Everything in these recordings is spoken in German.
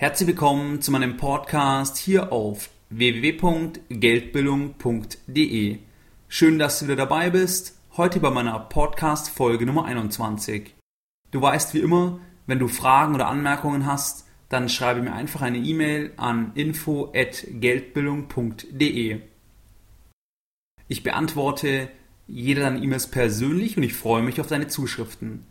Herzlich willkommen zu meinem Podcast hier auf www.geldbildung.de. Schön, dass du wieder dabei bist. Heute bei meiner Podcast Folge Nummer 21. Du weißt wie immer, wenn du Fragen oder Anmerkungen hast, dann schreibe mir einfach eine E-Mail an info@geldbildung.de. Ich beantworte jede deiner E-Mails persönlich und ich freue mich auf deine Zuschriften.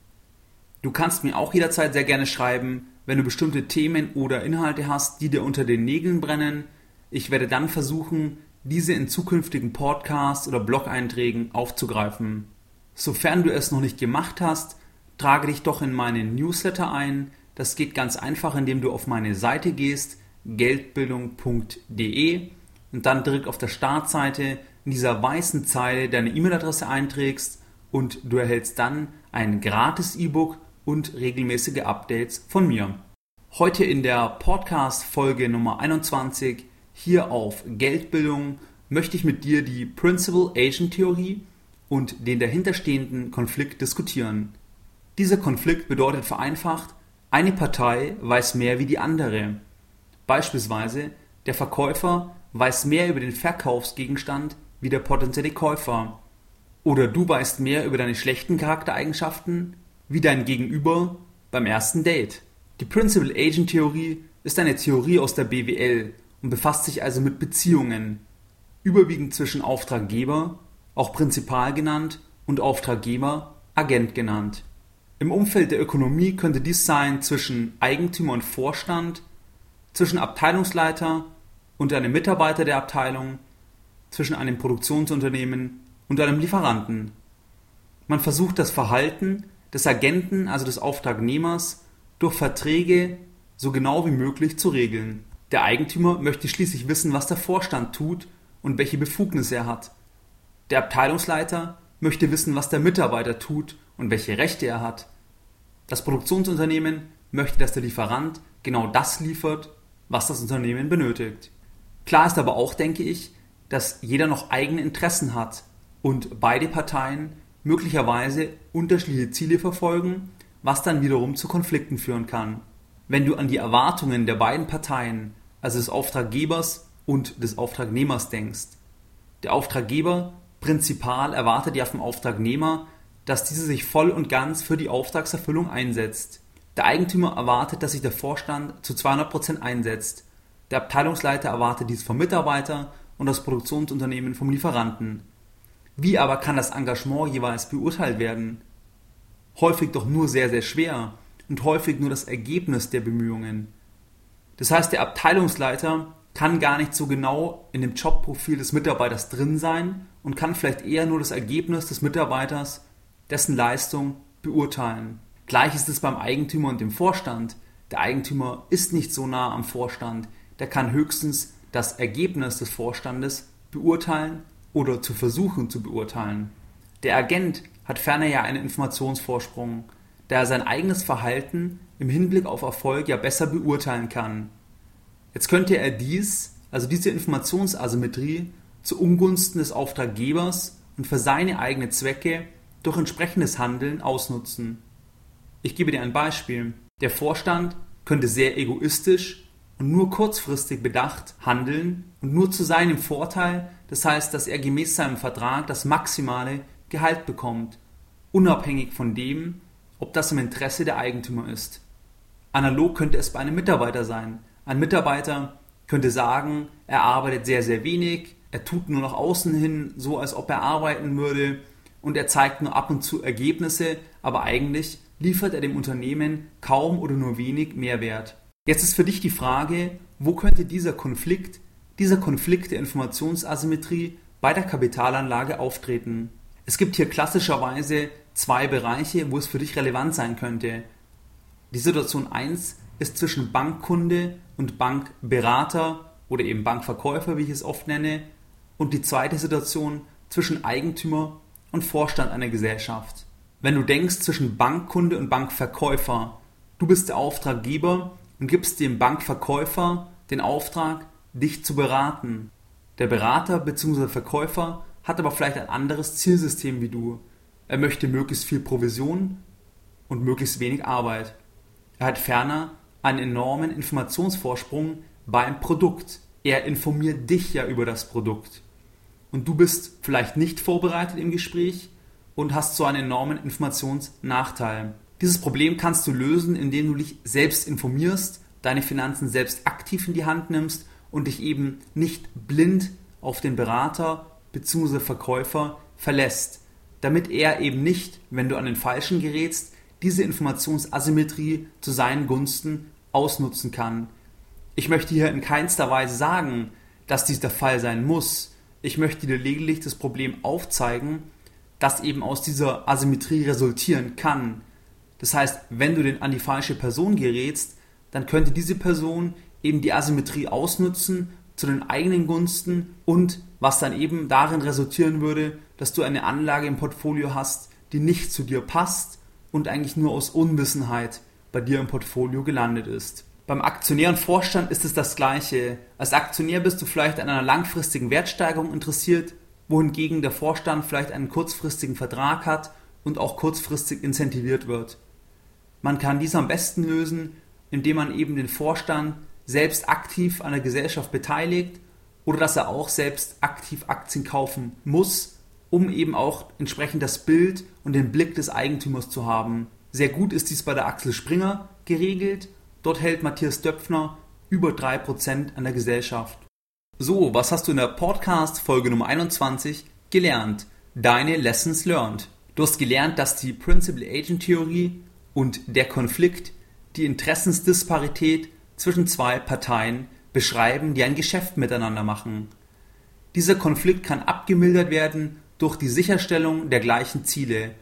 Du kannst mir auch jederzeit sehr gerne schreiben, wenn du bestimmte Themen oder Inhalte hast, die dir unter den Nägeln brennen. Ich werde dann versuchen, diese in zukünftigen Podcasts oder Blog-Einträgen aufzugreifen. Sofern du es noch nicht gemacht hast, trage dich doch in meinen Newsletter ein. Das geht ganz einfach, indem du auf meine Seite gehst, geldbildung.de und dann direkt auf der Startseite in dieser weißen Zeile deine E-Mail-Adresse einträgst und du erhältst dann ein gratis E-Book und regelmäßige Updates von mir. Heute in der Podcast-Folge Nummer 21 hier auf Geldbildung möchte ich mit dir die Principal Agent Theorie und den dahinterstehenden Konflikt diskutieren. Dieser Konflikt bedeutet vereinfacht, eine Partei weiß mehr wie die andere. Beispielsweise der Verkäufer weiß mehr über den Verkaufsgegenstand wie der potenzielle Käufer. Oder du weißt mehr über deine schlechten Charaktereigenschaften wie dein Gegenüber beim ersten Date. Die Principal Agent Theorie ist eine Theorie aus der BWL und befasst sich also mit Beziehungen, überwiegend zwischen Auftraggeber, auch Prinzipal genannt, und Auftraggeber, Agent genannt. Im Umfeld der Ökonomie könnte dies sein zwischen Eigentümer und Vorstand, zwischen Abteilungsleiter und einem Mitarbeiter der Abteilung, zwischen einem Produktionsunternehmen und einem Lieferanten. Man versucht das Verhalten des Agenten, also des Auftragnehmers, durch Verträge so genau wie möglich zu regeln. Der Eigentümer möchte schließlich wissen, was der Vorstand tut und welche Befugnisse er hat. Der Abteilungsleiter möchte wissen, was der Mitarbeiter tut und welche Rechte er hat. Das Produktionsunternehmen möchte, dass der Lieferant genau das liefert, was das Unternehmen benötigt. Klar ist aber auch, denke ich, dass jeder noch eigene Interessen hat und beide Parteien möglicherweise unterschiedliche Ziele verfolgen, was dann wiederum zu Konflikten führen kann. Wenn du an die Erwartungen der beiden Parteien, also des Auftraggebers und des Auftragnehmers denkst. Der Auftraggeber Prinzipal erwartet ja vom Auftragnehmer, dass dieser sich voll und ganz für die Auftragserfüllung einsetzt. Der Eigentümer erwartet, dass sich der Vorstand zu 200% einsetzt. Der Abteilungsleiter erwartet dies vom Mitarbeiter und das Produktionsunternehmen vom Lieferanten. Wie aber kann das Engagement jeweils beurteilt werden? Häufig doch nur sehr, sehr schwer und häufig nur das Ergebnis der Bemühungen. Das heißt, der Abteilungsleiter kann gar nicht so genau in dem Jobprofil des Mitarbeiters drin sein und kann vielleicht eher nur das Ergebnis des Mitarbeiters, dessen Leistung beurteilen. Gleich ist es beim Eigentümer und dem Vorstand. Der Eigentümer ist nicht so nah am Vorstand, der kann höchstens das Ergebnis des Vorstandes beurteilen oder zu versuchen zu beurteilen. Der Agent hat ferner ja einen Informationsvorsprung, da er sein eigenes Verhalten im Hinblick auf Erfolg ja besser beurteilen kann. Jetzt könnte er dies, also diese Informationsasymmetrie, zu Ungunsten des Auftraggebers und für seine eigenen Zwecke durch entsprechendes Handeln ausnutzen. Ich gebe dir ein Beispiel. Der Vorstand könnte sehr egoistisch und nur kurzfristig bedacht handeln und nur zu seinem Vorteil, das heißt, dass er gemäß seinem Vertrag das maximale Gehalt bekommt, unabhängig von dem, ob das im Interesse der Eigentümer ist. Analog könnte es bei einem Mitarbeiter sein. Ein Mitarbeiter könnte sagen, er arbeitet sehr, sehr wenig, er tut nur nach außen hin so, als ob er arbeiten würde und er zeigt nur ab und zu Ergebnisse, aber eigentlich liefert er dem Unternehmen kaum oder nur wenig Mehrwert. Jetzt ist für dich die Frage, wo könnte dieser Konflikt, dieser Konflikt der Informationsasymmetrie bei der Kapitalanlage auftreten? Es gibt hier klassischerweise zwei Bereiche, wo es für dich relevant sein könnte. Die Situation 1 ist zwischen Bankkunde und Bankberater oder eben Bankverkäufer, wie ich es oft nenne, und die zweite Situation zwischen Eigentümer und Vorstand einer Gesellschaft. Wenn du denkst zwischen Bankkunde und Bankverkäufer, du bist der Auftraggeber und gibst dem Bankverkäufer den Auftrag, dich zu beraten. Der Berater bzw. Verkäufer hat aber vielleicht ein anderes Zielsystem wie du. Er möchte möglichst viel Provision und möglichst wenig Arbeit. Er hat ferner einen enormen Informationsvorsprung beim Produkt. Er informiert dich ja über das Produkt. Und du bist vielleicht nicht vorbereitet im Gespräch und hast so einen enormen Informationsnachteil. Dieses Problem kannst du lösen, indem du dich selbst informierst, deine Finanzen selbst aktiv in die Hand nimmst und dich eben nicht blind auf den Berater bzw. Verkäufer verlässt, damit er eben nicht, wenn du an den Falschen gerätst, diese Informationsasymmetrie zu seinen Gunsten ausnutzen kann. Ich möchte hier in keinster Weise sagen, dass dies der Fall sein muss. Ich möchte dir lediglich das Problem aufzeigen, das eben aus dieser Asymmetrie resultieren kann. Das heißt, wenn du denn an die falsche Person gerätst, dann könnte diese Person eben die Asymmetrie ausnutzen zu den eigenen Gunsten und was dann eben darin resultieren würde, dass du eine Anlage im Portfolio hast, die nicht zu dir passt und eigentlich nur aus Unwissenheit bei dir im Portfolio gelandet ist. Beim aktionären Vorstand ist es das gleiche. Als Aktionär bist du vielleicht an einer langfristigen Wertsteigerung interessiert, wohingegen der Vorstand vielleicht einen kurzfristigen Vertrag hat und auch kurzfristig incentiviert wird. Man kann dies am besten lösen, indem man eben den Vorstand selbst aktiv an der Gesellschaft beteiligt oder dass er auch selbst aktiv Aktien kaufen muss, um eben auch entsprechend das Bild und den Blick des Eigentümers zu haben. Sehr gut ist dies bei der Axel Springer geregelt. Dort hält Matthias Döpfner über 3% an der Gesellschaft. So, was hast du in der Podcast Folge Nummer 21 gelernt? Deine Lessons learned. Du hast gelernt, dass die Principal Agent Theorie und der Konflikt die Interessensdisparität zwischen zwei Parteien beschreiben, die ein Geschäft miteinander machen. Dieser Konflikt kann abgemildert werden durch die Sicherstellung der gleichen Ziele,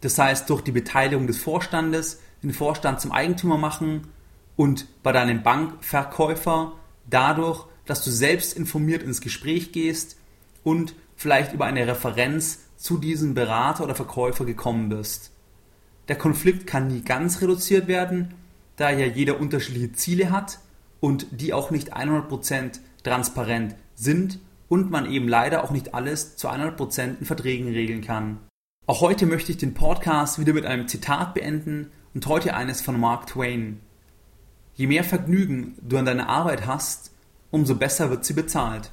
das heißt durch die Beteiligung des Vorstandes, den Vorstand zum Eigentümer machen und bei deinem Bankverkäufer dadurch, dass du selbst informiert ins Gespräch gehst und vielleicht über eine Referenz zu diesem Berater oder Verkäufer gekommen bist. Der Konflikt kann nie ganz reduziert werden, da ja jeder unterschiedliche Ziele hat und die auch nicht 100% transparent sind und man eben leider auch nicht alles zu 100% in Verträgen regeln kann. Auch heute möchte ich den Podcast wieder mit einem Zitat beenden und heute eines von Mark Twain. Je mehr Vergnügen du an deiner Arbeit hast, umso besser wird sie bezahlt.